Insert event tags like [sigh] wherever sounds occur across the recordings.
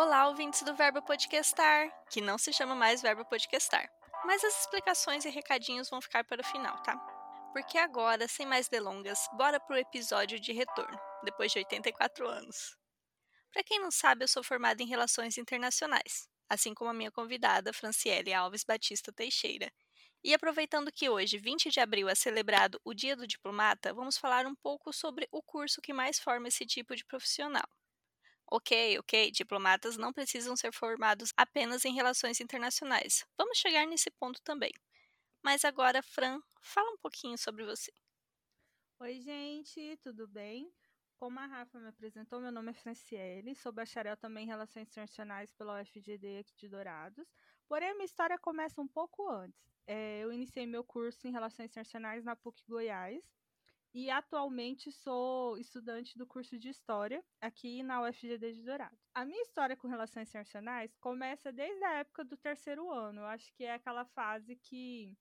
Olá, ouvintes do Verbo Podcastar, que não se chama mais Verbo Podcastar. Mas as explicações e recadinhos vão ficar para o final, tá? Porque agora, sem mais delongas, bora pro episódio de retorno, depois de 84 anos. Para quem não sabe, eu sou formada em Relações Internacionais, assim como a minha convidada, Franciele Alves Batista Teixeira. E aproveitando que hoje, 20 de abril, é celebrado o Dia do Diplomata, vamos falar um pouco sobre o curso que mais forma esse tipo de profissional. Ok, ok, diplomatas não precisam ser formados apenas em relações internacionais. Vamos chegar nesse ponto também. Mas agora, Fran, fala um pouquinho sobre você. Oi, gente, tudo bem? Como a Rafa me apresentou, meu nome é Franciele, sou bacharel também em Relações Internacionais pela UFGD aqui de Dourados. Porém, minha história começa um pouco antes. É, eu iniciei meu curso em Relações Internacionais na PUC Goiás e atualmente sou estudante do curso de História aqui na UFGD de Dourados. A minha história com Relações Internacionais começa desde a época do terceiro ano. Eu acho que é aquela fase que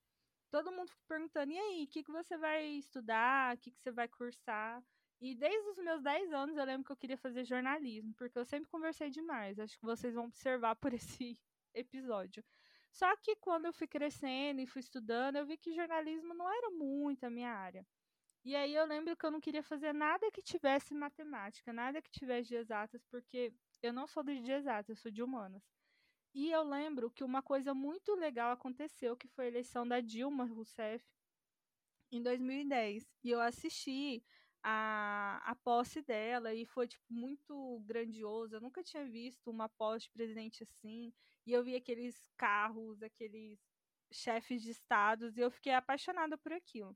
todo mundo fica perguntando: e aí, o que, que você vai estudar? O que, que você vai cursar? E desde os meus 10 anos eu lembro que eu queria fazer jornalismo, porque eu sempre conversei demais. Acho que vocês vão observar por [laughs] esse episódio. Só que quando eu fui crescendo e fui estudando, eu vi que jornalismo não era muito a minha área. E aí eu lembro que eu não queria fazer nada que tivesse matemática, nada que tivesse de exatas, porque eu não sou de exatas, eu sou de humanas. E eu lembro que uma coisa muito legal aconteceu, que foi a eleição da Dilma Rousseff em 2010. E eu assisti a, a posse dela e foi tipo muito grandioso. Eu nunca tinha visto uma posse de presidente assim. E eu vi aqueles carros, aqueles chefes de estados e eu fiquei apaixonada por aquilo.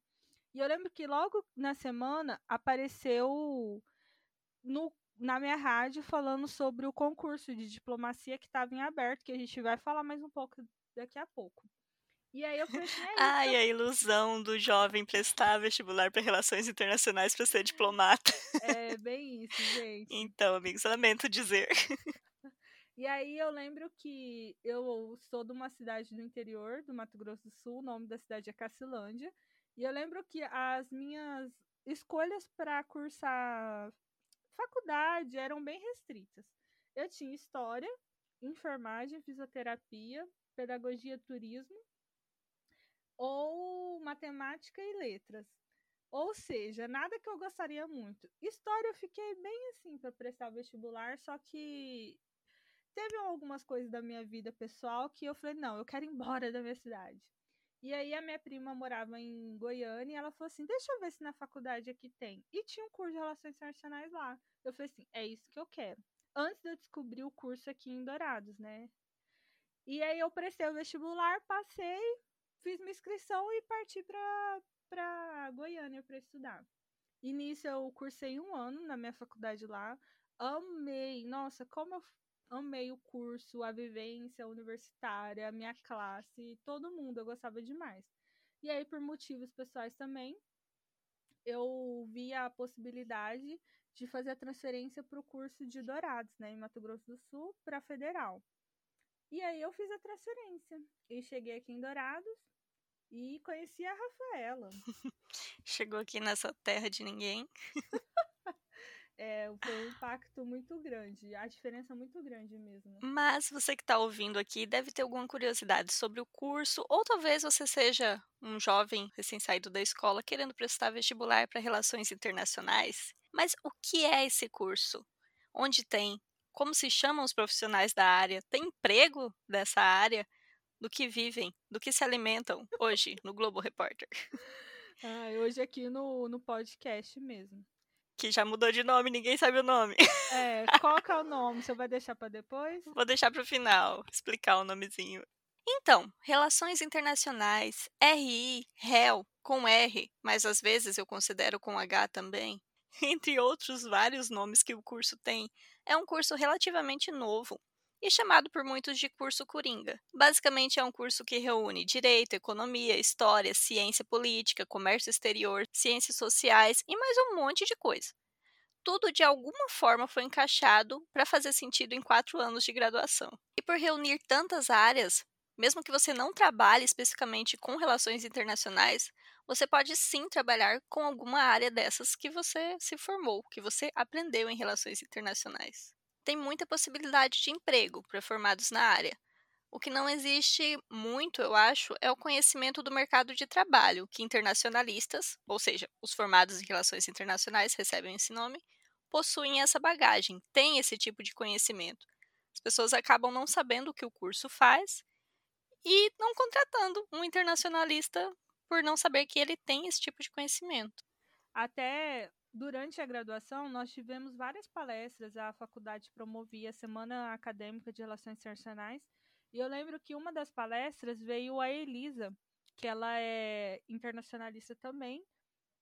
E eu lembro que logo na semana apareceu no na minha rádio falando sobre o concurso de diplomacia que estava em aberto, que a gente vai falar mais um pouco daqui a pouco. E aí eu falei assim, é Ai, a ilusão do jovem prestar vestibular para relações internacionais para ser diplomata. É, bem isso, gente. Então, amigos, lamento dizer. E aí eu lembro que eu sou de uma cidade do interior do Mato Grosso do Sul, o nome da cidade é Cacilândia. E eu lembro que as minhas escolhas para cursar faculdade eram bem restritas. Eu tinha história, enfermagem, fisioterapia, pedagogia, turismo ou matemática e letras. Ou seja, nada que eu gostaria muito. História eu fiquei bem assim para prestar o vestibular, só que teve algumas coisas da minha vida pessoal que eu falei, não, eu quero ir embora da minha cidade. E aí a minha prima morava em Goiânia e ela falou assim: "Deixa eu ver se na faculdade aqui tem". E tinha um curso de relações internacionais lá. Eu falei assim: "É isso que eu quero". Antes de eu descobrir o curso aqui em Dourados, né? E aí eu prestei o vestibular, passei, fiz minha inscrição e parti para para Goiânia para estudar. E nisso eu cursei um ano na minha faculdade lá. Amei, nossa, como eu amei o curso, a vivência universitária, a minha classe, todo mundo, eu gostava demais. E aí, por motivos pessoais também, eu vi a possibilidade de fazer a transferência para o curso de Dourados, né, em Mato Grosso do Sul, para Federal. E aí eu fiz a transferência e cheguei aqui em Dourados e conheci a Rafaela. [laughs] Chegou aqui nessa terra de ninguém. [laughs] é, foi um impacto muito grande, a diferença é muito grande mesmo. Mas você que está ouvindo aqui deve ter alguma curiosidade sobre o curso, ou talvez você seja um jovem recém-saído da escola querendo prestar vestibular para relações internacionais. Mas o que é esse curso? Onde tem? Como se chamam os profissionais da área? Tem emprego dessa área? Do que vivem? Do que se alimentam hoje no Globo Repórter? [laughs] Ah, hoje aqui no, no podcast mesmo que já mudou de nome, ninguém sabe o nome. É, qual que é o nome? Você vai deixar para depois? Vou deixar para o final, explicar o nomezinho. Então, Relações Internacionais, RI, REL, com R, mas às vezes eu considero com H também, [laughs] entre outros vários nomes que o curso tem, é um curso relativamente novo e chamado por muitos de curso Coringa. Basicamente é um curso que reúne direito, economia, história, ciência política, comércio exterior, ciências sociais e mais um monte de coisa. Tudo de alguma forma foi encaixado para fazer sentido em quatro anos de graduação. E por reunir tantas áreas, mesmo que você não trabalhe especificamente com relações internacionais, você pode sim trabalhar com alguma área dessas que você se formou, que você aprendeu em relações internacionais. Tem muita possibilidade de emprego para formados na área. O que não existe muito, eu acho, é o conhecimento do mercado de trabalho, que internacionalistas, ou seja, os formados em relações internacionais recebem esse nome, possuem essa bagagem, têm esse tipo de conhecimento. As pessoas acabam não sabendo o que o curso faz e não contratando um internacionalista por não saber que ele tem esse tipo de conhecimento. Até durante a graduação, nós tivemos várias palestras, a faculdade promovia a Semana Acadêmica de Relações Internacionais, e eu lembro que uma das palestras veio a Elisa, que ela é internacionalista também,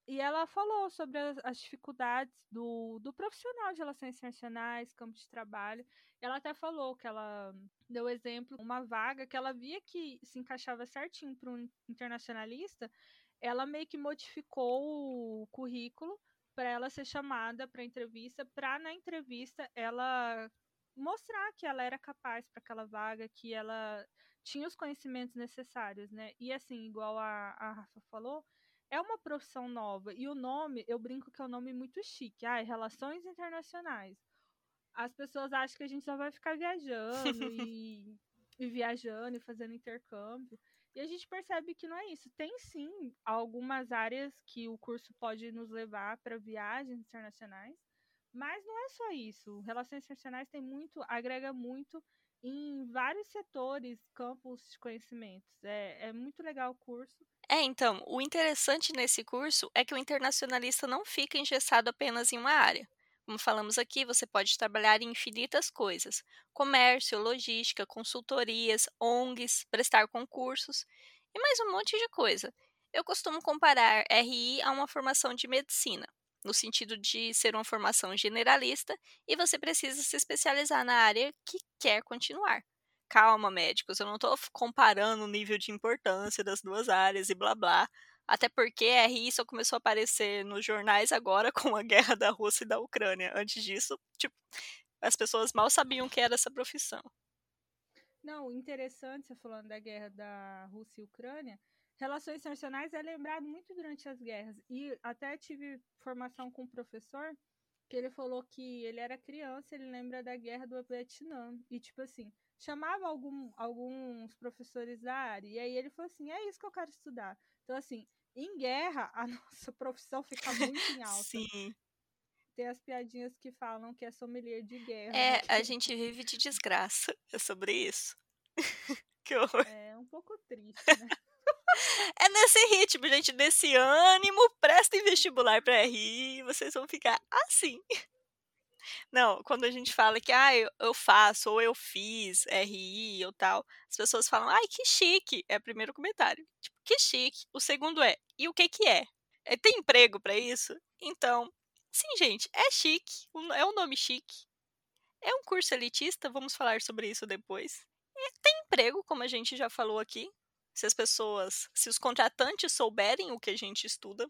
e ela falou sobre as, as, dificuldades do, do profissional de relações internacionais, campo de trabalho. Ela até falou que ela deu exemplo, uma vaga que ela via que se encaixava certinho para um internacionalista, ela meio que modificou o currículo para ela ser chamada para entrevista, para na entrevista ela mostrar que ela era capaz para aquela vaga, que ela tinha os conhecimentos necessários, né? E assim, igual a, a Rafa falou, é uma profissão nova. E o nome, eu brinco que é um nome muito chique. Ah, Relações Internacionais. As pessoas acham que a gente só vai ficar viajando [laughs] e, e viajando e fazendo intercâmbio. E a gente percebe que não é isso. Tem sim algumas áreas que o curso pode nos levar para viagens internacionais, mas não é só isso. Relações internacionais tem muito, agrega muito em vários setores, campos de conhecimentos. É, é muito legal o curso. É, então, o interessante nesse curso é que o internacionalista não fica engessado apenas em uma área. Como falamos aqui, você pode trabalhar em infinitas coisas: comércio, logística, consultorias, ONGs, prestar concursos e mais um monte de coisa. Eu costumo comparar RI a uma formação de medicina no sentido de ser uma formação generalista e você precisa se especializar na área que quer continuar. Calma, médicos, eu não estou comparando o nível de importância das duas áreas e blá blá. Até porque a RI só começou a aparecer nos jornais agora [laughs] com a guerra da Rússia e da Ucrânia. Antes disso, tipo, as pessoas mal sabiam que era essa profissão. Não, interessante você falando da guerra da Rússia e Ucrânia, Relações internacionais é lembrado muito durante as guerras. E até tive formação com um professor que ele falou que ele era criança, ele lembra da guerra do Vietnã. E, tipo assim, chamava algum, alguns professores da área. E aí ele falou assim: é isso que eu quero estudar. Então, assim, em guerra, a [laughs] nossa profissão fica muito em alta. Sim. Tem as piadinhas que falam que é sommelier de guerra. É, né? a gente vive de desgraça. É sobre isso. [laughs] que horror. É um pouco triste, né? [laughs] É nesse ritmo, gente, nesse ânimo, prestem vestibular para RI, vocês vão ficar assim. Não, quando a gente fala que ah, eu, faço ou eu fiz RI ou tal, as pessoas falam, ai, que chique. É o primeiro comentário. Tipo, que chique. O segundo é, e o que que é? é tem emprego para isso? Então, sim, gente, é chique. É um nome chique. É um curso elitista, vamos falar sobre isso depois. E tem emprego, como a gente já falou aqui se as pessoas, se os contratantes souberem o que a gente estuda.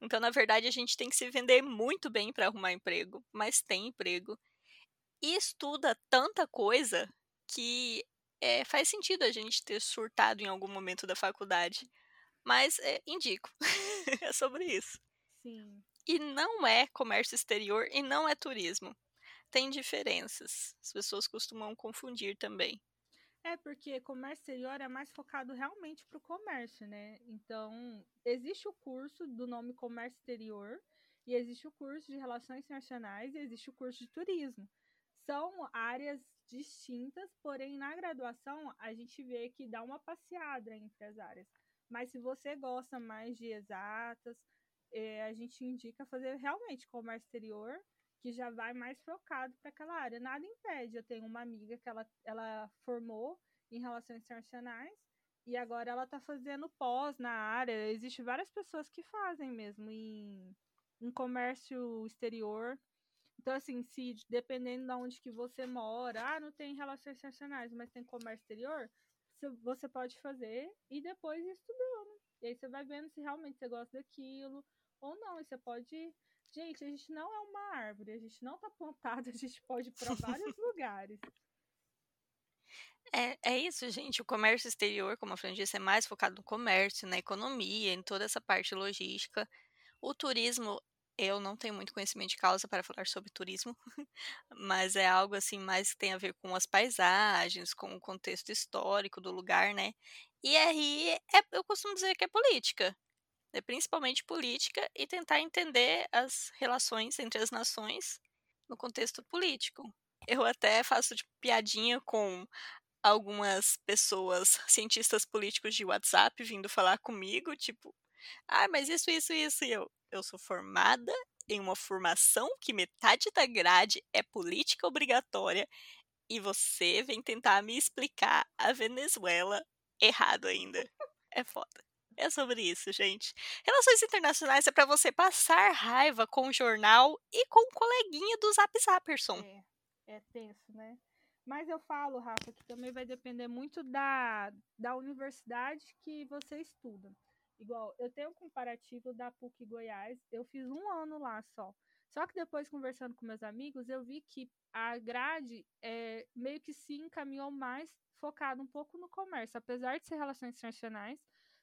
Então, na verdade, a gente tem que se vender muito bem para arrumar emprego, mas tem emprego. E estuda tanta coisa que é, faz sentido a gente ter surtado em algum momento da faculdade. Mas é, indico. [laughs] é sobre isso. Sim. E não é comércio exterior e não é turismo. Tem diferenças. As pessoas costumam confundir também. É, porque comércio exterior é mais focado realmente para o comércio, né? Então, existe o curso do nome comércio exterior, e existe o curso de relações internacionais, e existe o curso de turismo. São áreas distintas, porém, na graduação, a gente vê que dá uma passeada entre as áreas. Mas se você gosta mais de exatas, é, a gente indica fazer realmente comércio exterior que já vai mais focado para aquela área. Nada impede. Eu tenho uma amiga que ela, ela formou em relações internacionais e agora ela está fazendo pós na área. Existem várias pessoas que fazem mesmo em, em comércio exterior. Então, assim, se dependendo de onde que você mora, ah, não tem relações internacionais, mas tem comércio exterior, você pode fazer e depois estudando. E aí você vai vendo se realmente você gosta daquilo ou não. E você pode Gente, a gente não é uma árvore, a gente não tá apontado, [laughs] a gente pode ir para vários [laughs] lugares. É, é isso, gente. O comércio exterior, como a Fran disse, é mais focado no comércio, na economia, em toda essa parte logística. O turismo Eu não tenho muito conhecimento de causa para falar sobre turismo, [laughs] mas é algo assim mais que tem a ver com as paisagens, com o contexto histórico do lugar, né? E RI é, eu costumo dizer que é política, é principalmente política e tentar entender as relações entre as nações no contexto político. Eu até faço tipo, piadinha com algumas pessoas, cientistas políticos de WhatsApp, vindo falar comigo, tipo, ah, mas isso, isso, isso, e eu, eu sou formada em uma formação que metade da grade é política obrigatória e você vem tentar me explicar a Venezuela errado ainda. É foda. É sobre isso, gente. Relações internacionais é para você passar raiva com o jornal e com o coleguinha do Zap Zapperson. É, é tenso, né? Mas eu falo, Rafa, que também vai depender muito da, da universidade que você estuda. Igual, eu tenho um comparativo da PUC Goiás, eu fiz um ano lá só. Só que depois, conversando com meus amigos, eu vi que a grade é, meio que se encaminhou mais focado um pouco no comércio, apesar de ser relações internacionais.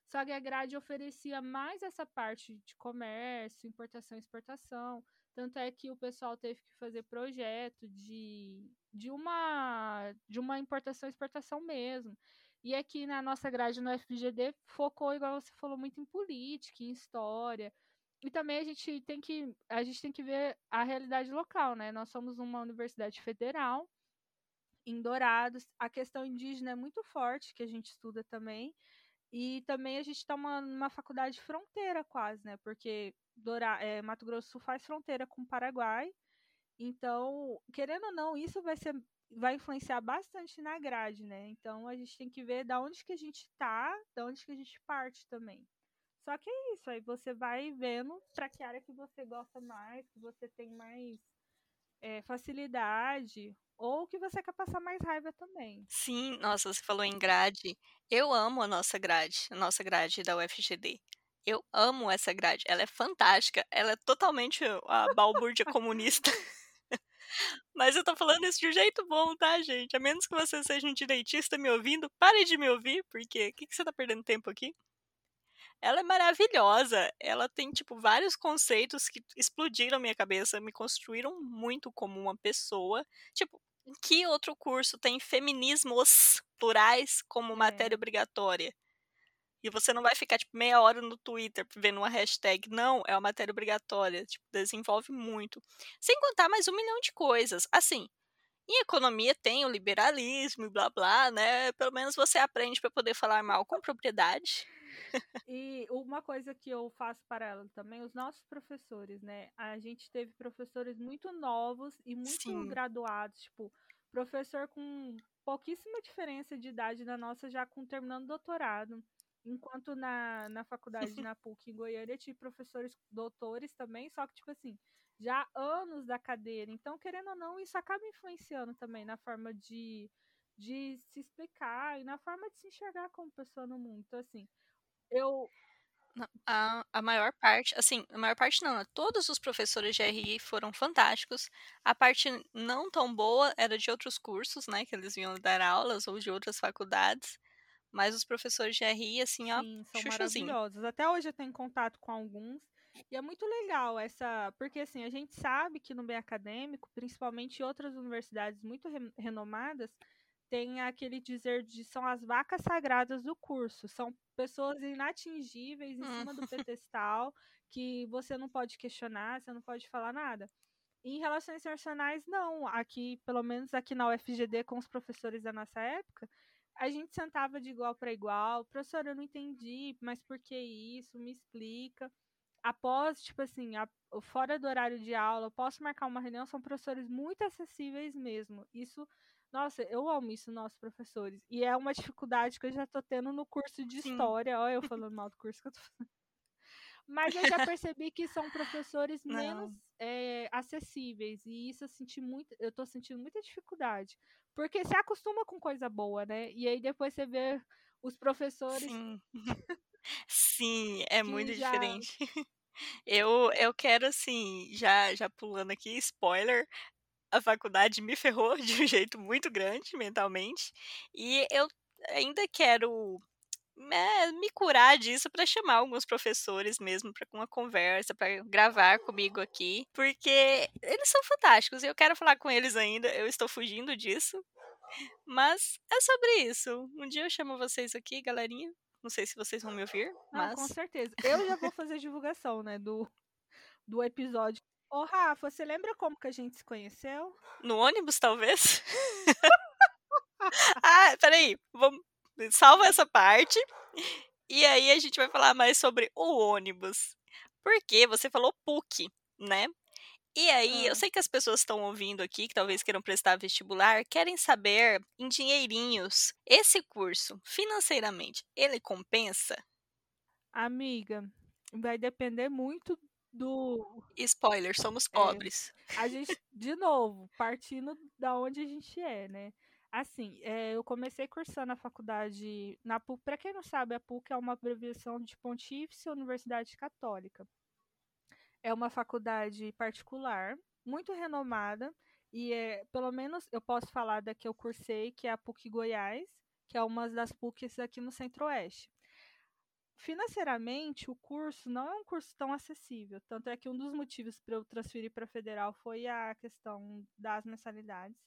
Só que a grade oferecia mais essa parte de comércio, importação e exportação. Tanto é que o pessoal teve que fazer projeto de, de, uma, de uma importação e exportação mesmo. E aqui na nossa grade no FGD focou, igual você falou, muito em política, em história. E também a gente tem que a gente tem que ver a realidade local, né? Nós somos uma universidade federal em Dourados. A questão indígena é muito forte, que a gente estuda também. E também a gente está numa faculdade fronteira quase, né? Porque é, Mato Grosso Sul faz fronteira com o Paraguai. Então, querendo ou não, isso vai ser vai influenciar bastante na grade, né? Então a gente tem que ver da onde que a gente tá, da onde que a gente parte também. Só que é isso, aí você vai vendo para que área que você gosta mais, que você tem mais é, facilidade, ou que você quer passar mais raiva também. Sim, nossa, você falou em grade. Eu amo a nossa grade, a nossa grade da UFGD. Eu amo essa grade, ela é fantástica, ela é totalmente a balbúrdia comunista. [laughs] Mas eu tô falando isso de um jeito bom, tá, gente? A menos que você seja um direitista me ouvindo, pare de me ouvir, porque o que, que você tá perdendo tempo aqui? Ela é maravilhosa. Ela tem, tipo, vários conceitos que explodiram minha cabeça, me construíram muito como uma pessoa. Tipo, que outro curso tem feminismos plurais como matéria é. obrigatória? E você não vai ficar, tipo, meia hora no Twitter vendo uma hashtag. Não, é uma matéria obrigatória. Tipo, desenvolve muito. Sem contar mais um milhão de coisas. Assim, em economia tem o liberalismo e blá blá, né? Pelo menos você aprende para poder falar mal com propriedade. E uma coisa que eu faço para ela também, os nossos professores, né? A gente teve professores muito novos e muito Sim. graduados, tipo, professor com pouquíssima diferença de idade da nossa, já com terminando doutorado. Enquanto na, na faculdade, [laughs] na PUC em Goiânia, tive professores doutores também, só que, tipo assim, já anos da cadeira. Então, querendo ou não, isso acaba influenciando também na forma de, de se explicar e na forma de se enxergar como pessoa no mundo. Então, assim, eu. A, a maior parte, assim, a maior parte não, né, todos os professores de RI foram fantásticos. A parte não tão boa era de outros cursos, né, que eles vinham dar aulas ou de outras faculdades. Mas os professores de RI, assim, ó, Sim, são maravilhosos. Até hoje eu tenho contato com alguns. E é muito legal essa. Porque, assim, a gente sabe que no bem acadêmico, principalmente em outras universidades muito re renomadas, tem aquele dizer de são as vacas sagradas do curso. São pessoas inatingíveis em cima do [laughs] pedestal, que você não pode questionar, você não pode falar nada. Em relações internacionais, não. Aqui, pelo menos aqui na UFGD, com os professores da nossa época, a gente sentava de igual para igual, professor, eu não entendi, mas por que isso? Me explica. Após, tipo assim, a, fora do horário de aula, posso marcar uma reunião, são professores muito acessíveis mesmo. Isso, nossa, eu amo isso, nossos professores. E é uma dificuldade que eu já tô tendo no curso de Sim. história. Olha, eu falando mal do curso que eu tô. Mas eu já [laughs] percebi que são professores menos é, acessíveis. E isso eu senti muito. Eu tô sentindo muita dificuldade. Porque se acostuma com coisa boa, né? E aí depois você vê os professores. Sim, Sim é muito já... diferente. [laughs] Eu, eu quero, assim, já, já pulando aqui, spoiler, a faculdade me ferrou [laughs] de um jeito muito grande mentalmente. E eu ainda quero é, me curar disso para chamar alguns professores mesmo para uma conversa, para gravar comigo aqui, porque eles são fantásticos e eu quero falar com eles ainda. Eu estou fugindo disso, mas é sobre isso. Um dia eu chamo vocês aqui, galerinha. Não sei se vocês vão me ouvir, mas. Ah, com certeza. Eu já vou fazer divulgação, né, do, do episódio. Ô, Rafa, você lembra como que a gente se conheceu? No ônibus, talvez? [laughs] ah, peraí. Vamos... Salva essa parte. E aí a gente vai falar mais sobre o ônibus. Porque você falou PUC, né? E aí, eu sei que as pessoas estão ouvindo aqui, que talvez queiram prestar vestibular, querem saber em dinheirinhos, esse curso, financeiramente, ele compensa? Amiga, vai depender muito do. Spoiler, somos pobres. É, a gente, de novo, partindo da onde a gente é, né? Assim, é, eu comecei cursando a faculdade na PUC. Para quem não sabe, a PUC é uma abreviação de Pontífice Universidade Católica. É uma faculdade particular, muito renomada, e é, pelo menos eu posso falar da que eu cursei, que é a PUC Goiás, que é uma das PUCs aqui no Centro-Oeste. Financeiramente, o curso não é um curso tão acessível, tanto é que um dos motivos para eu transferir para federal foi a questão das mensalidades.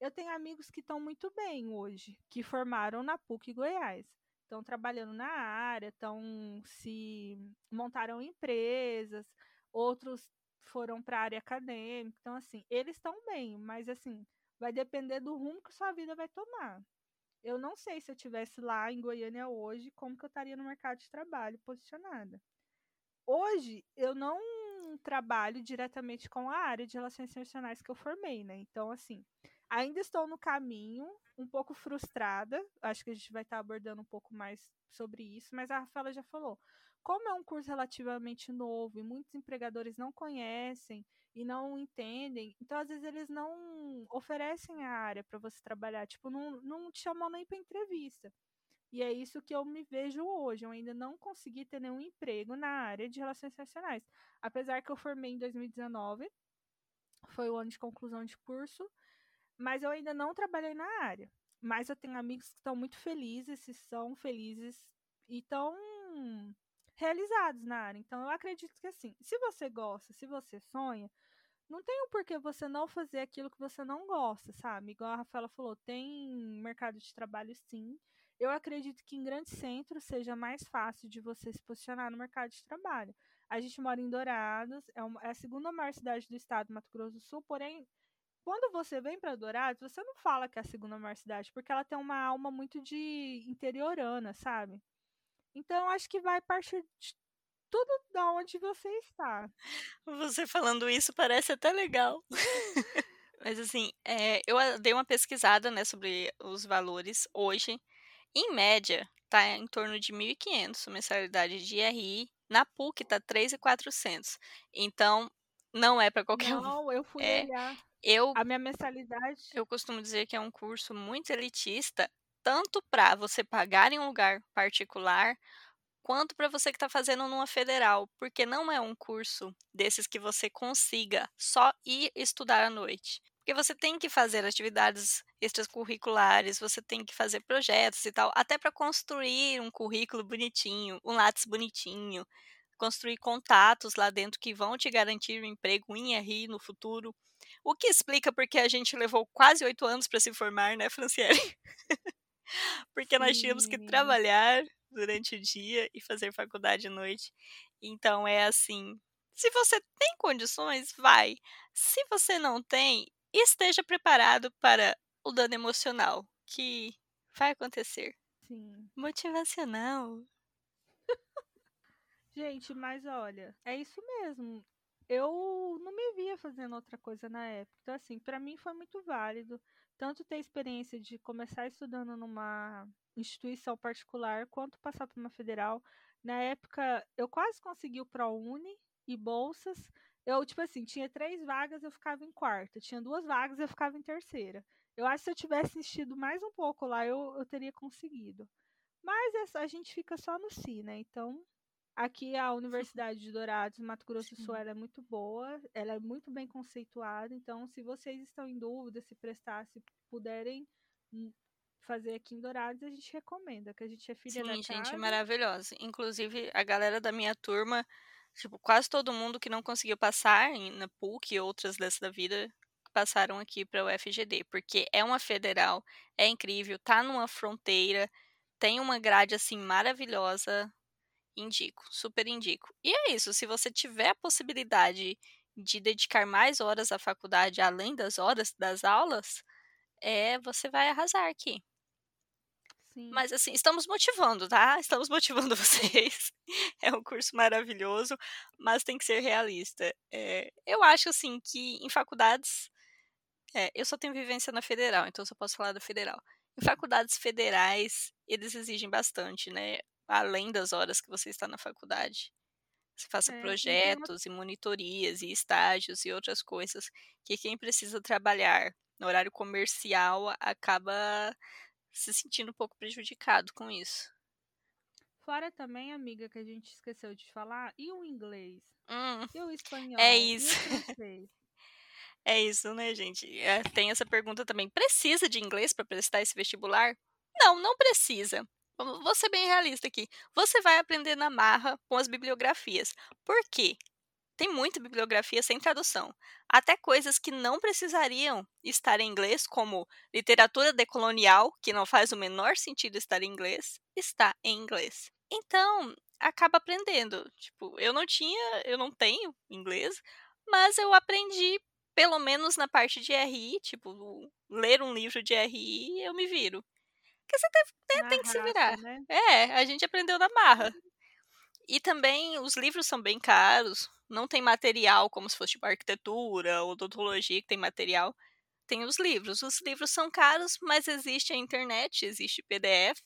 Eu tenho amigos que estão muito bem hoje, que formaram na PUC Goiás estão trabalhando na área, estão se montaram empresas, outros foram para a área acadêmica. Então, assim, eles estão bem, mas assim, vai depender do rumo que sua vida vai tomar. Eu não sei se eu tivesse lá em Goiânia hoje, como que eu estaria no mercado de trabalho posicionada. Hoje, eu não trabalho diretamente com a área de relações internacionais que eu formei, né? Então, assim, ainda estou no caminho, um pouco frustrada. Acho que a gente vai estar abordando um pouco mais sobre isso, mas a Rafaela já falou como é um curso relativamente novo e muitos empregadores não conhecem e não entendem, então às vezes eles não oferecem a área para você trabalhar, tipo, não, não te chamam nem para entrevista. E é isso que eu me vejo hoje. Eu ainda não consegui ter nenhum emprego na área de relações internacionais. Apesar que eu formei em 2019, foi o ano de conclusão de curso, mas eu ainda não trabalhei na área. Mas eu tenho amigos que estão muito felizes, se são felizes e estão realizados na área. Então, eu acredito que assim, se você gosta, se você sonha, não tem um porquê você não fazer aquilo que você não gosta, sabe? Igual a Rafaela falou, tem mercado de trabalho sim. Eu acredito que em grandes centros seja mais fácil de você se posicionar no mercado de trabalho. A gente mora em Dourados, é, uma, é a segunda maior cidade do estado, Mato Grosso do Sul, porém, quando você vem para Dourados, você não fala que é a segunda maior cidade, porque ela tem uma alma muito de interiorana, sabe? Então, acho que vai partir de tudo da onde você está. Você falando isso parece até legal. [laughs] Mas assim, é, eu dei uma pesquisada né, sobre os valores hoje. Em média, tá em torno de 1.500 mensalidade de IRI. Na PUC tá 3.400. Então, não é para qualquer não, um. Não, eu fui é, olhar. Eu, a minha mensalidade. Eu costumo dizer que é um curso muito elitista tanto para você pagar em um lugar particular, quanto para você que está fazendo numa federal, porque não é um curso desses que você consiga só ir estudar à noite. Porque você tem que fazer atividades extracurriculares, você tem que fazer projetos e tal, até para construir um currículo bonitinho, um lápis bonitinho, construir contatos lá dentro que vão te garantir um emprego em RI no futuro. O que explica porque a gente levou quase oito anos para se formar, né, Franciele? [laughs] porque nós tínhamos que trabalhar durante o dia e fazer faculdade à noite. Então é assim, se você tem condições, vai. Se você não tem, esteja preparado para o dano emocional, que vai acontecer. Sim. Motivacional. [laughs] Gente, mas olha, é isso mesmo. Eu não me via fazendo outra coisa na época. Então, assim, para mim foi muito válido tanto ter experiência de começar estudando numa instituição particular, quanto passar para uma federal. Na época, eu quase consegui o ProUni e bolsas. Eu, tipo assim, tinha três vagas, eu ficava em quarta. Tinha duas vagas, eu ficava em terceira. Eu acho que se eu tivesse insistido mais um pouco lá, eu, eu teria conseguido. Mas a gente fica só no si, né? Então, Aqui a Universidade de Dourados, Mato Grosso do Sul, ela é muito boa, ela é muito bem conceituada. Então, se vocês estão em dúvida se prestar, se puderem, hum, fazer aqui em Dourados, a gente recomenda, que a gente é filha Sim, da gente, casa. maravilhosa. Inclusive, a galera da minha turma, tipo, quase todo mundo que não conseguiu passar na PUC e outras dessa da vida passaram aqui para o FGD, porque é uma federal, é incrível, tá numa fronteira, tem uma grade assim maravilhosa. Indico, super indico. E é isso, se você tiver a possibilidade de dedicar mais horas à faculdade além das horas das aulas, é, você vai arrasar aqui. Sim. Mas assim, estamos motivando, tá? Estamos [laughs] motivando vocês. É um curso maravilhoso, mas tem que ser realista. É, eu acho assim que em faculdades. é, eu só tenho vivência na federal, então só posso falar da federal. Em faculdades federais, eles exigem bastante, né? Além das horas que você está na faculdade. Você faça É, e uma- projetos e monitorias e estágios e outras coisas que quem precisa trabalhar no horário comercial acaba se sentindo um pouco prejudicado com isso. Fora também, amiga, que a gente esqueceu de falar, e o inglês? Hum, E o espanhol? é E isso. [laughs] É isso, né, gente? É, tem essa pergunta também. Precisa de inglês para prestar esse vestibular? Não, não precisa. Vou ser bem realista aqui. Você vai aprender na marra com as bibliografias. Por quê? Tem muita bibliografia sem tradução. Até coisas que não precisariam estar em inglês, como literatura decolonial, que não faz o menor sentido estar em inglês, está em inglês. Então, acaba aprendendo. Tipo, eu não tinha, eu não tenho inglês, mas eu aprendi pelo menos na parte de RI, tipo, ler um livro de RI, eu me viro. Porque você deve- né, tem que se virar. né? É, a gente aprendeu na marra. E também os livros são bem caros, não tem material como se fosse tipo arquitetura ou odontologia que tem material. Tem os livros. Os livros são caros, mas existe a internet, existe PDF.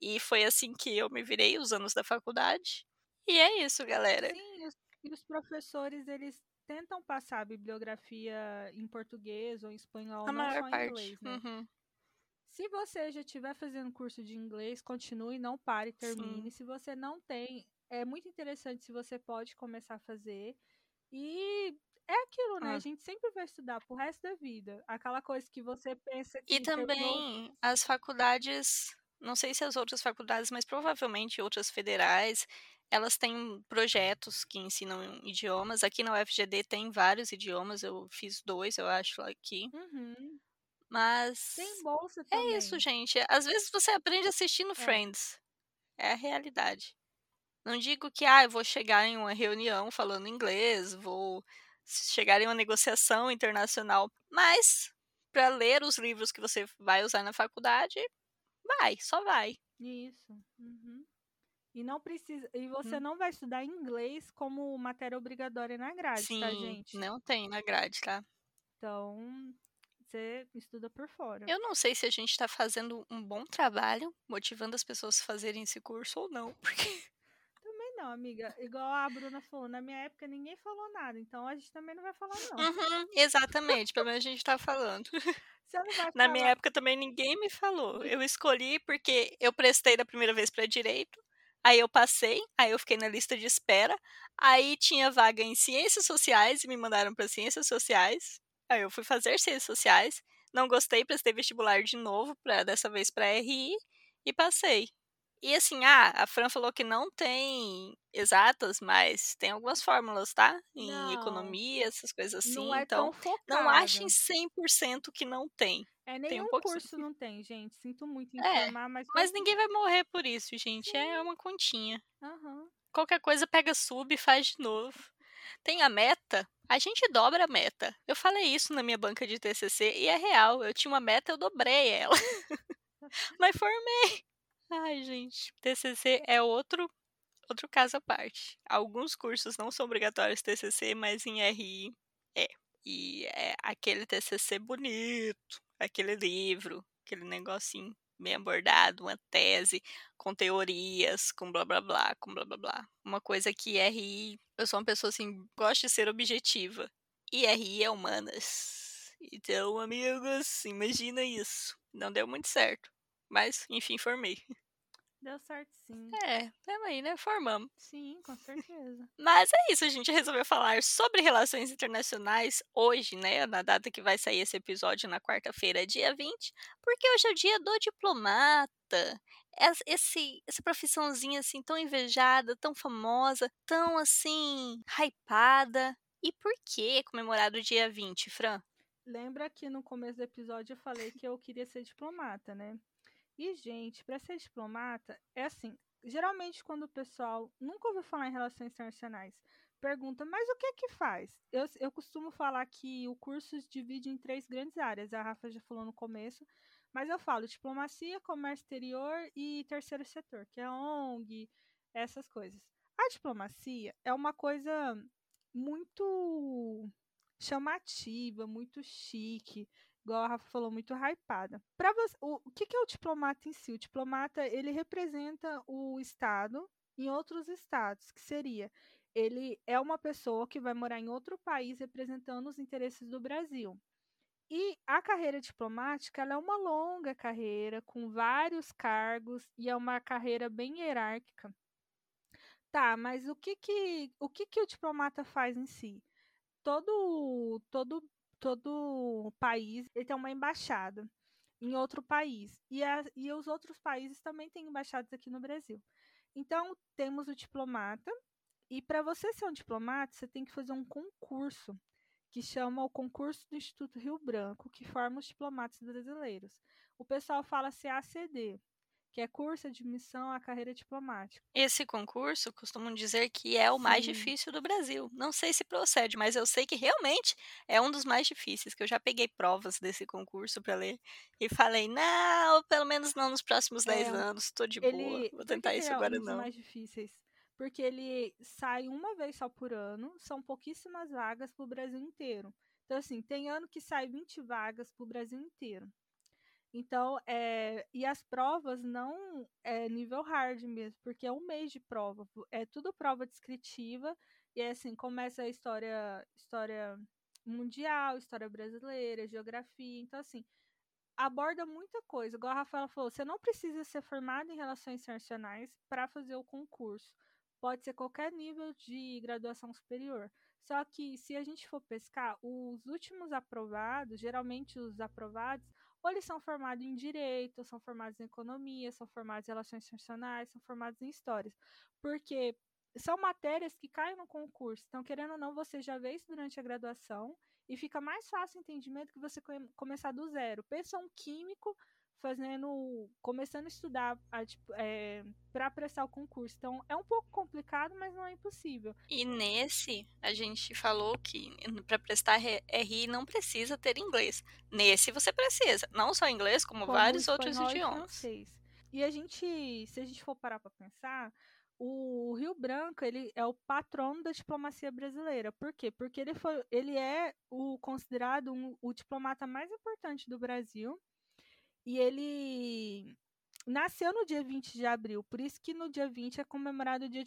E foi assim que eu me virei os anos da faculdade. E é isso, galera. Sim, e os, professores, eles tentam passar a bibliografia em português ou em espanhol, A não só em parte. inglês, né? Uhum. Se você já estiver fazendo curso de inglês, continue, não pare, termine. Se você não tem, é muito interessante se você pode começar a fazer. E é aquilo, né? Ah. A gente sempre vai estudar pro resto da vida. Aquela coisa que você pensa que E terminou- também as faculdades, não sei se as outras faculdades, mas provavelmente outras federais, elas têm projetos que ensinam idiomas. Aqui na UFGD tem vários idiomas, eu fiz dois, eu acho, aqui. Uhum. Mas Tem bolsa é também. isso, gente. Às vezes você aprende assistindo Friends. É a realidade. Não digo que, ah, eu vou chegar em uma reunião falando inglês, vou chegar em uma negociação internacional, mas para ler os livros que você vai usar na faculdade, vai, só vai. Isso. Uhum. E não precisa. E você Hum. não vai estudar inglês como matéria obrigatória na grade, Sim, tá, gente? não tem na grade, tá? Então, você estuda por fora. Eu não sei se a gente tá fazendo um bom trabalho, motivando as pessoas a fazerem esse curso ou não, [laughs] porque Também não, amiga. Igual a Bruna falou, na minha época ninguém falou nada, então a gente também não vai falar, não. Uhum, exatamente, pelo menos a gente tá falando. [laughs] Na minha época também ninguém me falou. Eu escolhi porque eu prestei da primeira vez para direito, aí eu passei, aí eu fiquei na lista de espera, aí tinha vaga em ciências sociais e me mandaram para ciências sociais. Aí eu fui fazer ciências sociais, não gostei, prestei vestibular de novo para dessa vez para RI e passei. E assim, ah, a Fran falou que não tem exatas, mas tem algumas fórmulas, tá? Em Não. economia, essas coisas assim. não é então, não achem 100% que não tem. É um nenhum pouquinho. curso não tem, gente. Sinto muito É, informar, mas. Mas todos- ninguém vai morrer por isso, gente. É uma continha. Aham. Qualquer coisa pega sub e faz de novo. Tem a meta, a gente dobra a meta. Eu falei isso na minha banca de TCC e é real. Eu tinha uma meta, eu dobrei ela. [laughs] Mas formei. Ai, gente, TCC é outro outro caso à parte. Alguns cursos não são obrigatórios TCC, mas em RI é. E é aquele TCC bonito, aquele livro, aquele negocinho bem abordado, uma tese com teorias, com blá blá blá, com blá blá blá. Uma coisa que RI, eu sou uma pessoa assim, gosto de ser objetiva. E RI é humanas. Então, amigos, imagina isso. Não deu muito certo. Mas, enfim, formei. Deu certo sim. É, tamo aí, né? Formamos. Sim, com certeza. Mas é isso, a gente resolveu falar sobre relações internacionais hoje, né? Na data que vai sair esse episódio, na quarta-feira, dia 20, porque hoje é o dia do diplomata. Esse, essa profissãozinha assim, tão invejada, tão famosa, tão assim, hypada. E por que comemorado o dia 20, Fran? Lembra que no começo do episódio eu falei que eu queria ser diplomata, né? E, gente, para ser diplomata, é assim: geralmente, quando o pessoal nunca ouviu falar em relações internacionais, pergunta, mas o que é que faz? Eu, eu costumo falar que o curso se divide em três grandes áreas, a Rafa já falou no começo, mas eu falo diplomacia, comércio exterior e terceiro setor, que é ONG, essas coisas. A diplomacia é uma coisa muito chamativa, muito chique, igual a Rafa falou, muito hypada. Para você, o, o que, que é o diplomata em si? O diplomata ele representa o Estado em outros estados, que seria ele é uma pessoa que vai morar em outro país representando os interesses do Brasil. E a carreira diplomática é uma longa carreira, com vários cargos, e é uma carreira bem hierárquica. Tá, mas o que que o, que que o diplomata faz em si? Todo, todo todo país ele tem uma embaixada em outro país. E, a, e os outros países também têm embaixadas aqui no Brasil. Então, temos o diplomata. E para você ser um diplomata, você tem que fazer um concurso que chama o concurso do Instituto Rio Branco, que forma os diplomatas brasileiros. O pessoal fala CACD, que é curso de admissão à carreira diplomática. Esse concurso costumam dizer que é o Sim. mais difícil do Brasil. Não sei se procede, mas eu sei que realmente é um dos mais difíceis, que eu já peguei provas desse concurso para ler e falei, não, pelo menos não nos próximos 10 é, anos, tô de ele, boa, vou tentar isso é agora um não. Dos mais difíceis. Porque ele sai uma vez só por ano, são pouquíssimas vagas para o Brasil inteiro. Então, assim, tem ano que sai 20 vagas para o Brasil inteiro. Então, é, e as provas não é nível hard mesmo, porque é um mês de prova, é tudo prova descritiva, e é assim, começa a história, história mundial, história brasileira, geografia, então assim, aborda muita coisa. Igual a Rafaela falou, você não precisa ser formado em relações internacionais para fazer o concurso. Pode ser qualquer nível de graduação superior. Só que se a gente for pescar, os últimos aprovados, geralmente os aprovados, ou eles são formados em direito, são formados em economia, são formados em relações internacionais, são formados em histórias. Porque são matérias que caem no concurso. Então, querendo ou não, você já vê isso durante a graduação e fica mais fácil o entendimento que você começar do zero. Pensa um químico fazendo, começando a estudar é, para prestar o concurso. Então é um pouco complicado, mas não é impossível. E nesse a gente falou que para prestar RI não precisa ter inglês. Nesse você precisa, não só inglês, como, como vários outros idiomas. E, e a gente, se a gente for parar para pensar, o Rio Branco ele é o patrono da diplomacia brasileira. Por quê? Porque ele foi, ele é o considerado um, o diplomata mais importante do Brasil e ele nasceu no dia 20 de abril, por isso que no dia 20 é comemorado o dia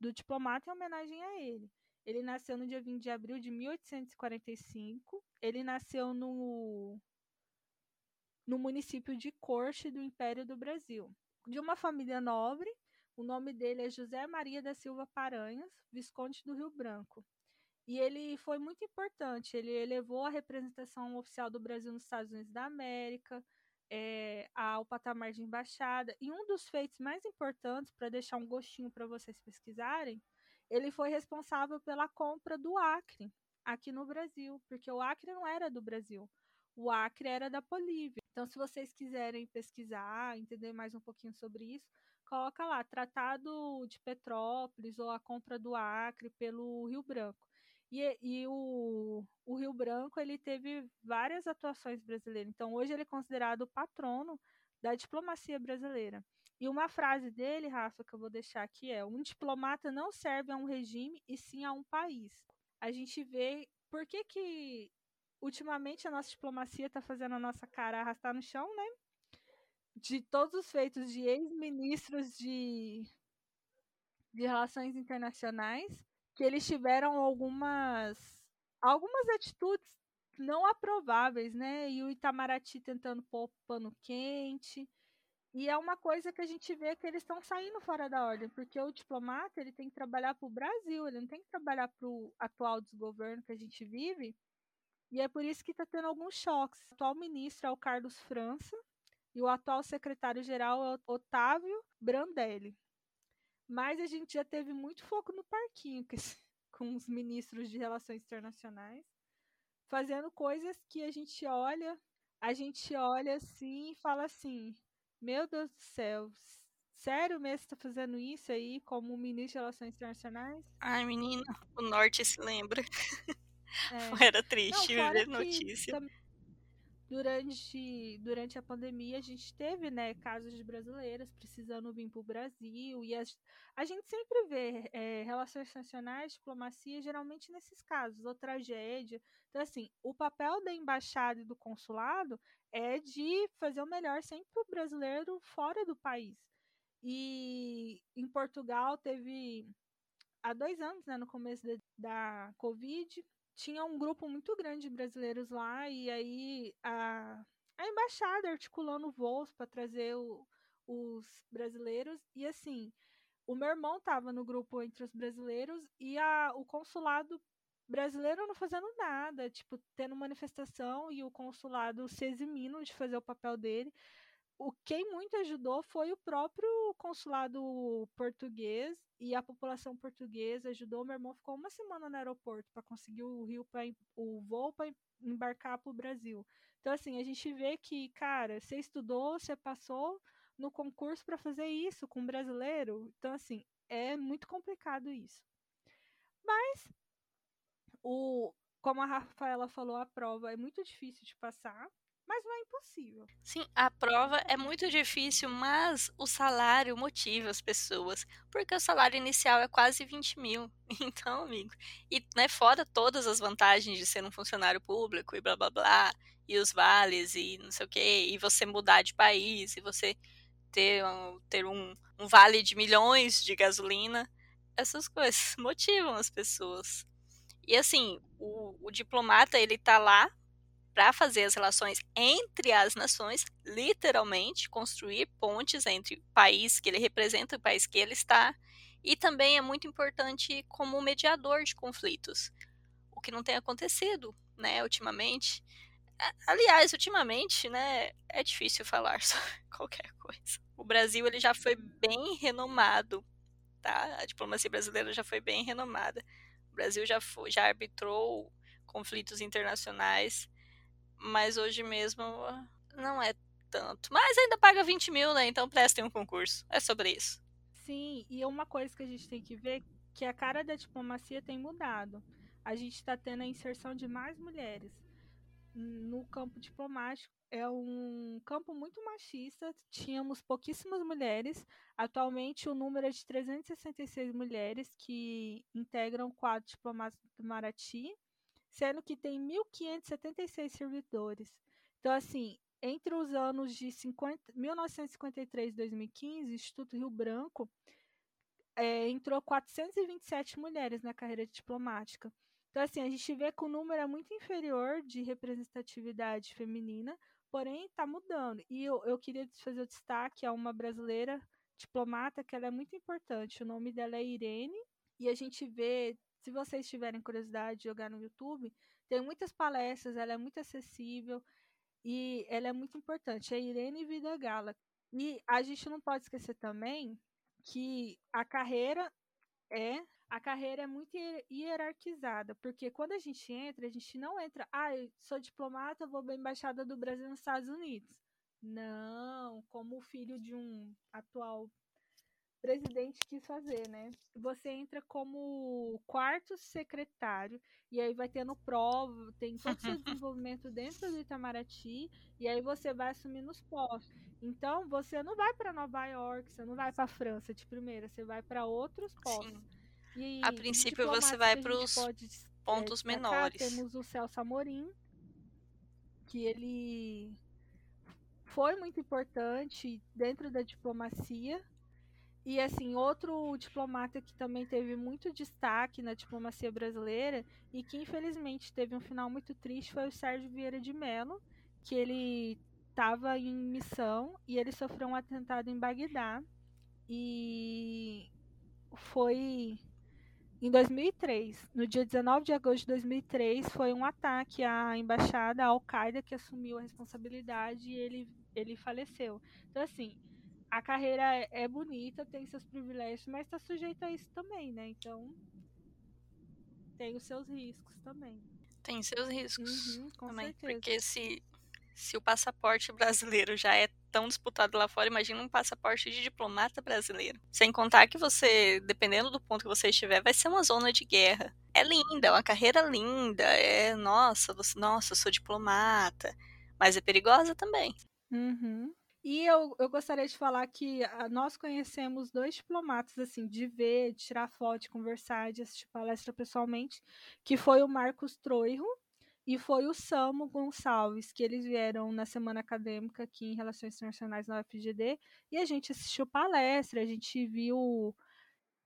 do diplomata em homenagem a ele. Ele nasceu no dia 20 de abril de 1845. Ele nasceu no, no município de Corte do Império do Brasil. De uma família nobre, o nome dele é José Maria da Silva Paranhas, Visconde do Rio Branco. E ele foi muito importante. Ele elevou a representação oficial do Brasil nos Estados Unidos da América, é, ao patamar de embaixada. E um dos feitos mais importantes, para deixar um gostinho para vocês pesquisarem, ele foi responsável pela compra do Acre aqui no Brasil, porque o Acre não era do Brasil, o Acre era da Bolívia. Então, se vocês quiserem pesquisar, entender mais um pouquinho sobre isso, coloca lá, Tratado de Petrópolis ou a compra do Acre pelo Rio Branco. E, e o, o, Rio Branco ele teve várias atuações brasileiras. Então, hoje ele é considerado o patrono da diplomacia brasileira. E uma frase dele, Rafa, que eu vou deixar aqui é: um diplomata não serve a um regime e sim a um país. A gente vê por que, que ultimamente a nossa diplomacia está fazendo a nossa cara arrastar no chão, né? De todos os feitos de ex-ministros de, de relações internacionais que eles tiveram algumas algumas atitudes não aprováveis, né? E o Itamaraty tentando pôr pano quente. E é uma coisa que a gente vê que eles estão saindo fora da ordem, porque o diplomata ele tem que trabalhar para o Brasil, ele não tem que trabalhar para o atual desgoverno que a gente vive. E é por isso que está tendo alguns choques. O atual ministro é o Carlos França e o atual secretário-geral é o Otávio Brandelli. Mas a gente já teve muito foco no parquinho [laughs] com os ministros de relações internacionais, fazendo coisas que a gente olha, a gente olha assim e fala assim: meu Deus do céu, sério mesmo tá fazendo isso aí como ministro de Relações Internacionais? Ai, menina, o Norte se lembra. É. [laughs] Era triste Não, ver notícia. Durante, durante a pandemia, a gente teve né, casos de brasileiras precisando vir para o Brasil, e a, gente sempre vê é, relações internacionais, diplomacia, geralmente nesses casos, ou tragédia. Então, assim, o papel da embaixada e do consulado é de fazer o melhor sempre para o brasileiro fora do país. E em Portugal teve há dois anos, né, no começo da Covid, tinha um grupo muito grande de brasileiros lá, e aí a, a embaixada articulando voos para trazer o, os brasileiros, e assim, o meu irmão estava no grupo entre os brasileiros e a, o consulado brasileiro não fazendo nada, tipo, tendo manifestação e o consulado se eximindo de fazer o papel dele. O quem muito ajudou foi o próprio consulado português e a população portuguesa ajudou. Meu irmão ficou uma semana no aeroporto para conseguir o rio para o voo para embarcar para o Brasil. Então assim, a gente vê que, cara, você estudou, você passou no concurso para fazer isso com um brasileiro. Então assim, é muito complicado isso. Mas o, como a Rafaela falou, a prova é muito difícil de passar, mas não é impossível. Sim, a prova é muito difícil, mas o salário motiva as pessoas, porque o salário inicial é quase 20 mil. [laughs] Então, amigo, e né, fora todas as vantagens de ser um funcionário público e blá blá blá, e os vales e não sei o que, e você mudar de país, e você ter, ter um, um vale de milhões de gasolina, essas coisas [laughs] motivam as pessoas. E assim, o, o diplomata ele tá lá para fazer as relações entre as nações, literalmente construir pontes entre o país que ele representa, o país que ele está, e também é muito importante como mediador de conflitos, o que não tem acontecido, né, ultimamente. Aliás, ultimamente, né, é difícil falar [laughs] sobre qualquer coisa. O Brasil ele já foi bem renomado, tá? A diplomacia brasileira já foi bem renomada. O Brasil já, foi, já arbitrou conflitos internacionais, mas hoje mesmo não é tanto. Mas ainda paga 20 mil, né? Então prestem um concurso. É sobre isso. Sim, e uma coisa que a gente tem que ver que a cara da diplomacia tem mudado. A gente está tendo a inserção de mais mulheres no campo diplomático é um campo muito machista. Tínhamos pouquíssimas mulheres. Atualmente, o número é de 366 mulheres que integram o quadro diplomático do Maraty, sendo que tem 1.576 servidores. Então, assim, entre os anos de 50, 1953 e 2015, o Instituto Rio Branco é, entrou 427 mulheres na carreira diplomática. Então, assim, a gente vê que o número é muito inferior de representatividade feminina, porém está mudando. E eu, eu queria fazer o destaque a uma brasileira diplomata que ela é muito importante. O nome dela é Irene e a gente vê, se vocês tiverem curiosidade de jogar no YouTube, tem muitas palestras, ela é muito acessível e ela é muito importante. É Irene Vida Gala. E a gente não pode esquecer também que a carreira é a carreira é muito hierarquizada, porque quando a gente entra, a gente não entra, ah, eu sou diplomata, vou para a embaixada do Brasil nos Estados Unidos. Não, como filho de um atual presidente quis fazer, né? Você entra como quarto secretário e aí vai tendo prova, tem todo o seu [laughs] desenvolvimento dentro do Itamaraty e aí você vai assumindo os postos. Então, você não vai para Nova York, você não vai para França de primeira, você vai para outros postos. E a princípio você vai para os pontos é, menores. Temos o Celso Amorim, que ele foi muito importante dentro da diplomacia. E assim, outro diplomata que também teve muito destaque na diplomacia brasileira e que infelizmente teve um final muito triste foi o Sérgio Vieira de Mello, que ele estava em missão e ele sofreu um atentado em Bagdá e foi em 2003, no dia 19 de agosto de 2003, foi um ataque à embaixada Al-Qaeda que assumiu a responsabilidade e ele, ele faleceu. Então, assim, a carreira é, é bonita, tem seus privilégios, mas está sujeito a isso também, né? Então, tem os seus riscos também. Tem seus riscos Uhum, com também. certeza. Porque se, se o passaporte [laughs] brasileiro já é tão disputado lá fora, imagina um passaporte de diplomata brasileiro. Sem contar que você, dependendo do ponto que você estiver, vai ser uma zona de guerra. É linda, é uma carreira linda, é nossa, você, nossa, eu sou diplomata, mas é perigosa também. Uhum. E eu, eu gostaria de falar que ah, nós conhecemos dois diplomatas, assim, de ver, de tirar foto, de conversar, de assistir palestra pessoalmente, que foi o Marcos Troiro e foi o Samo Gonçalves, que eles vieram na semana acadêmica aqui em Relações Internacionais na UFGD, e a gente assistiu palestra, a gente viu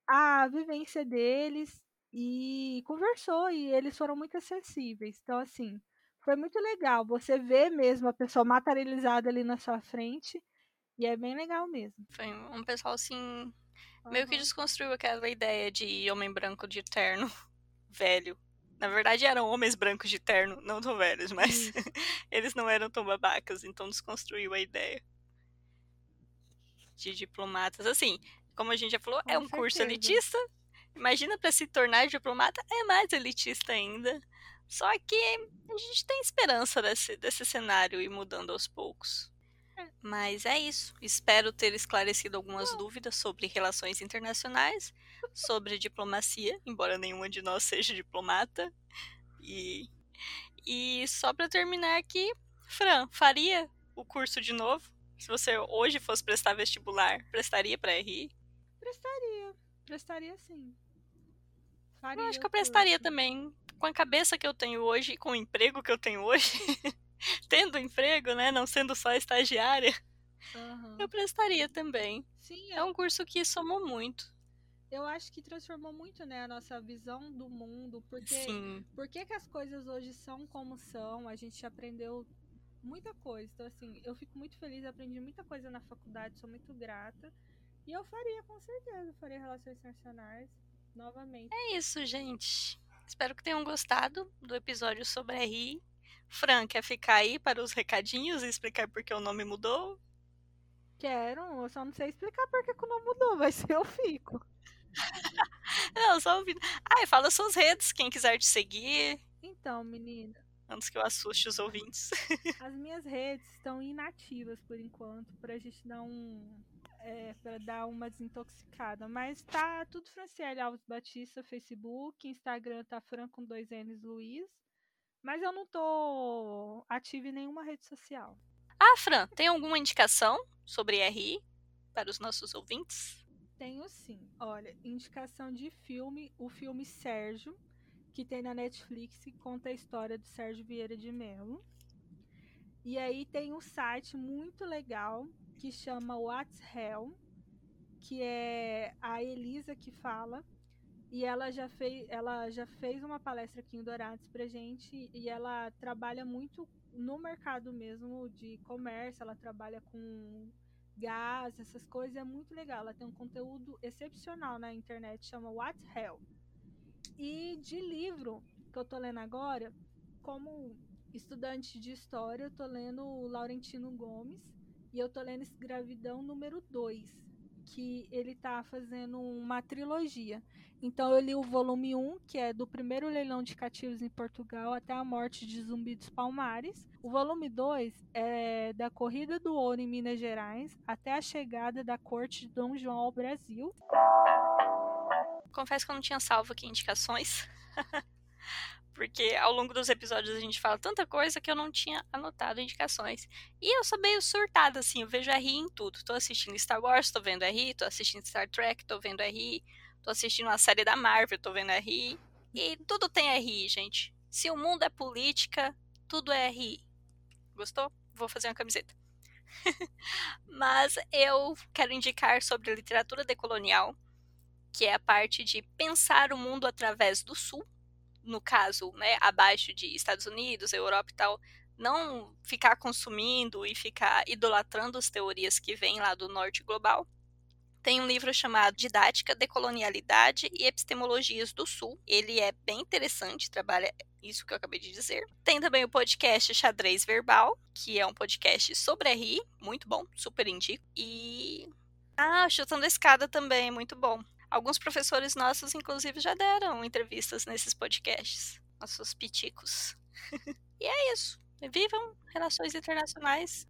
a vivência deles e conversou, e eles foram muito acessíveis. Então, assim, foi muito legal. Você vê mesmo a pessoa materializada ali na sua frente. E é bem legal mesmo. Foi um pessoal assim. Meio que desconstruiu aquela ideia de homem branco de terno [laughs] velho. Na verdade, eram homens brancos de terno, não tão velhos, mas [laughs] eles não eram tão babacas, então desconstruiu a ideia de diplomatas. Assim, como a gente já falou, Com é um curso certeza. elitista. Imagina para se tornar diplomata, é mais elitista ainda. Só que a gente tem esperança desse, desse cenário ir mudando aos poucos. É. Mas é isso. Espero ter esclarecido algumas dúvidas sobre relações internacionais, sobre diplomacia, embora nenhuma de nós seja diplomata. E, e só para terminar aqui, Fran, faria o curso de novo? Se você hoje fosse prestar vestibular, prestaria para RI? Prestaria. Prestaria sim. Faria Eu acho que eu o curso. prestaria também. Com a cabeça que eu tenho hoje e com o emprego que eu tenho hoje, [laughs] tendo emprego, né? Não sendo só estagiária, Aham. eu prestaria também. Sim, É um curso que somou muito. eu acho que transformou muito, né, a nossa visão do mundo, porque Sim. por que, as coisas hoje são como são? A gente aprendeu muita coisa. Então, assim, eu fico muito feliz, aprendi muita coisa na faculdade, sou muito grata. E eu faria, com certeza, faria relações internacionais novamente. É isso, gente. Espero que tenham gostado do episódio sobre RI. Fran, quer ficar aí para os recadinhos e explicar por que o nome mudou? Quero, eu só não sei explicar por que o nome mudou, [laughs] mas eu fico. [laughs] Não, só ouvindo. Ah, e fala suas redes, quem quiser te seguir, Então, menina, antes que eu assuste os ouvintes. [laughs] as minhas redes estão inativas por enquanto, pra gente dar um. É, pra dar uma desintoxicada. Mas tá tudo Franciele Alves Batista, Facebook, Instagram tá Fran com dois N's Luiz. Mas eu não tô ativa em nenhuma rede social. Ah, Fran, tem alguma indicação sobre RI para os nossos ouvintes? Tenho sim. Olha, indicação de filme, o filme Sérgio, que tem na Netflix, que conta a história do Sérgio Vieira de Mello. E aí tem um site muito legal que chama What's Hell, que é a Elisa que fala. E ela já fez, ela já fez uma palestra aqui em Dourados pra gente e ela trabalha muito no mercado mesmo de comércio, ela trabalha com gás, essas coisas, é muito legal. Ela tem um conteúdo excepcional na internet, chama What Hell. E de livro que eu tô lendo agora, como estudante de história, eu tô lendo o Laurentino Gomes e eu tô lendo Escravidão número 2, que ele tá fazendo uma trilogia. Então eu li o volume 1, que é do primeiro leilão de cativos em Portugal até a morte de Zumbi dos Palmares. O volume 2 é da corrida do ouro em Minas Gerais até a chegada da corte de Dom João ao Brasil. Confesso que eu não tinha salvo aqui indicações. [laughs] Porque ao longo dos episódios a gente fala tanta coisa que eu não tinha anotado indicações. E eu sou meio surtada, assim, eu vejo RI em tudo. Tô assistindo Star Wars, tô vendo RI, tô assistindo Star Trek, tô vendo RI, tô assistindo uma série da Marvel, tô vendo RI. E tudo tem RI, gente. Se o mundo é política, tudo é RI. Gostou? Vou fazer uma camiseta. [laughs] Mas eu quero indicar sobre literatura decolonial, que é a parte de pensar o mundo através do sul, no caso, né, abaixo de Estados Unidos, Europa e tal, não ficar consumindo e ficar idolatrando as teorias que vêm lá do norte global. Tem um livro chamado Didática, Decolonialidade e Epistemologias do Sul. Ele é bem interessante, trabalha isso que eu acabei de dizer. Tem também o podcast Xadrez Verbal, que é um podcast sobre RI, muito bom, super indico. E. Ah, Chutando a Escada também, muito bom. Alguns professores nossos, inclusive, já deram entrevistas nesses podcasts. Nossos piticos. [laughs] e é isso. Vivam relações internacionais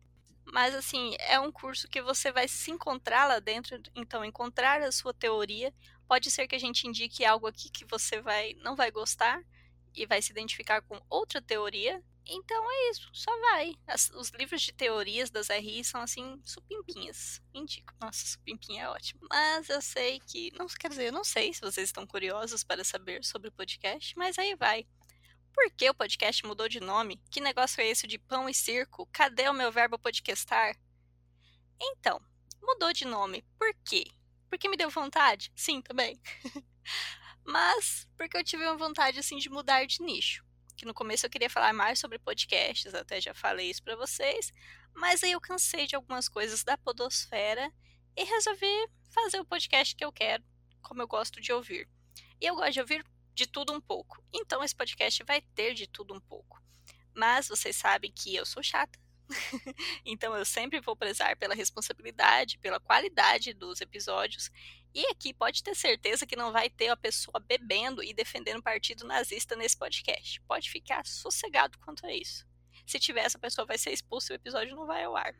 mas assim, é um curso que você vai se encontrar lá dentro, então encontrar a sua teoria. Pode ser que a gente indique algo aqui que você vai não vai gostar e vai se identificar com outra teoria. Então é isso, só vai. As, os livros de teorias das RI são assim, supimpinhas. Indico. Nossa, supimpinha é ótimo. Mas eu sei que. Não quer dizer, eu não sei se vocês estão curiosos para saber sobre o podcast, mas aí vai. Por que o podcast mudou de nome? Que negócio é esse de pão e circo? Cadê o meu verbo podcastar? Então, mudou de nome. Por quê? Porque me deu vontade? Sim, também. [laughs] Mas porque eu tive uma vontade assim de mudar de nicho. Que no começo eu queria falar mais sobre podcasts, até já falei isso para vocês, mas aí eu cansei de algumas coisas da podosfera e resolvi fazer o podcast que eu quero, como eu gosto de ouvir. E eu gosto de ouvir de tudo um pouco. Então esse podcast vai ter de tudo um pouco. Mas vocês sabem que eu sou chata. [laughs] então eu sempre vou prezar pela responsabilidade, pela qualidade dos episódios. E aqui pode ter certeza que não vai ter a pessoa bebendo e defendendo o partido nazista nesse podcast. Pode ficar sossegado quanto a isso. Se tiver, essa pessoa vai ser expulsa e o episódio não vai ao ar.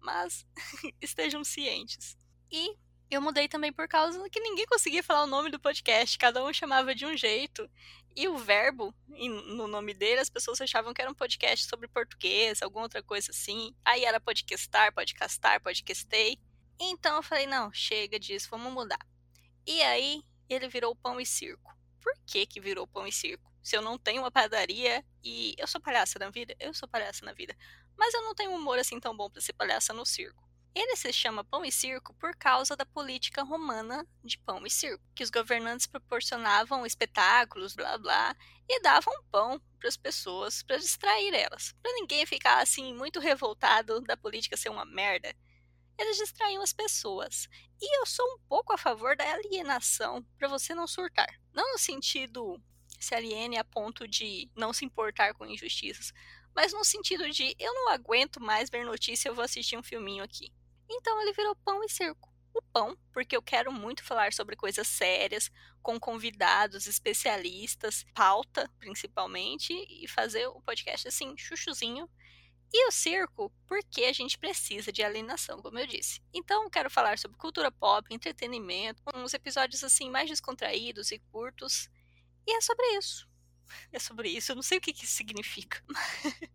Mas [laughs] estejam cientes. E eu mudei também por causa que ninguém conseguia falar o nome do podcast, cada um chamava de um jeito. E o verbo no nome dele, as pessoas achavam que era um podcast sobre português, alguma outra coisa assim. Aí era podcastar, podcastar, podcastei. Então eu falei, não, chega disso, vamos mudar. E aí ele virou pão e circo. Por que que virou pão e circo? Se eu não tenho uma padaria e eu sou palhaça na vida, eu sou palhaça na vida. Mas eu não tenho um humor assim tão bom para ser palhaça no circo. Ele se chama pão e circo por causa da política romana de pão e circo, que os governantes proporcionavam espetáculos, blá blá, e davam pão para as pessoas para distrair elas, para ninguém ficar assim muito revoltado da política ser uma merda. Eles distraíam as pessoas. E eu sou um pouco a favor da alienação para você não surtar. Não no sentido se aliene a ponto de não se importar com injustiças, mas no sentido de eu não aguento mais ver notícia, eu vou assistir um filminho aqui. Então ele virou pão e circo. O pão, porque eu quero muito falar sobre coisas sérias, com convidados, especialistas, pauta principalmente, e fazer o podcast assim, chuchuzinho. E o circo, porque a gente precisa de alienação, como eu disse. Então, quero falar sobre cultura pop, entretenimento, uns episódios assim mais descontraídos e curtos. E é sobre isso. [laughs] É sobre isso, eu não sei o que, que isso significa. [laughs]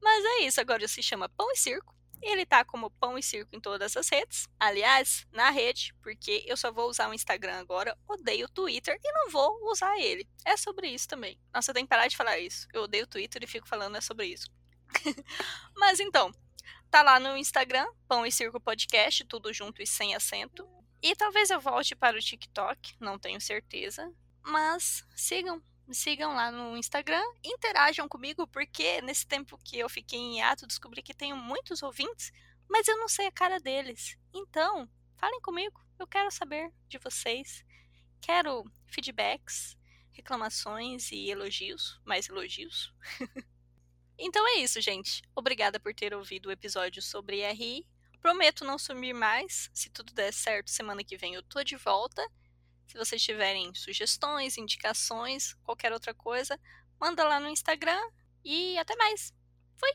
Mas é isso, agora se chama Pão e Circo. Ele tá como pão e circo em todas as redes. Aliás, na rede, porque eu só vou usar o Instagram agora, odeio o Twitter e não vou usar ele. É sobre isso também. Nossa, eu tenho que parar de falar isso. Eu odeio o Twitter e fico falando é sobre isso. Mas então, tá lá no Instagram, Pão e Circo Podcast, tudo junto e sem acento. E talvez eu volte para o TikTok, não tenho certeza. Mas sigam sigam lá no Instagram, interajam comigo, porque nesse tempo que eu fiquei em hiato, descobri que tenho muitos ouvintes, mas eu não sei a cara deles. Então, falem comigo, eu quero saber de vocês. Quero feedbacks, reclamações e elogios, mais elogios. [laughs] então é isso, gente. Obrigada por ter ouvido o episódio sobre RI. Prometo não sumir mais. Se tudo der certo, semana que vem eu tô de volta. Se vocês tiverem sugestões, indicações, qualquer outra coisa, manda lá no Instagram e até mais. Fui!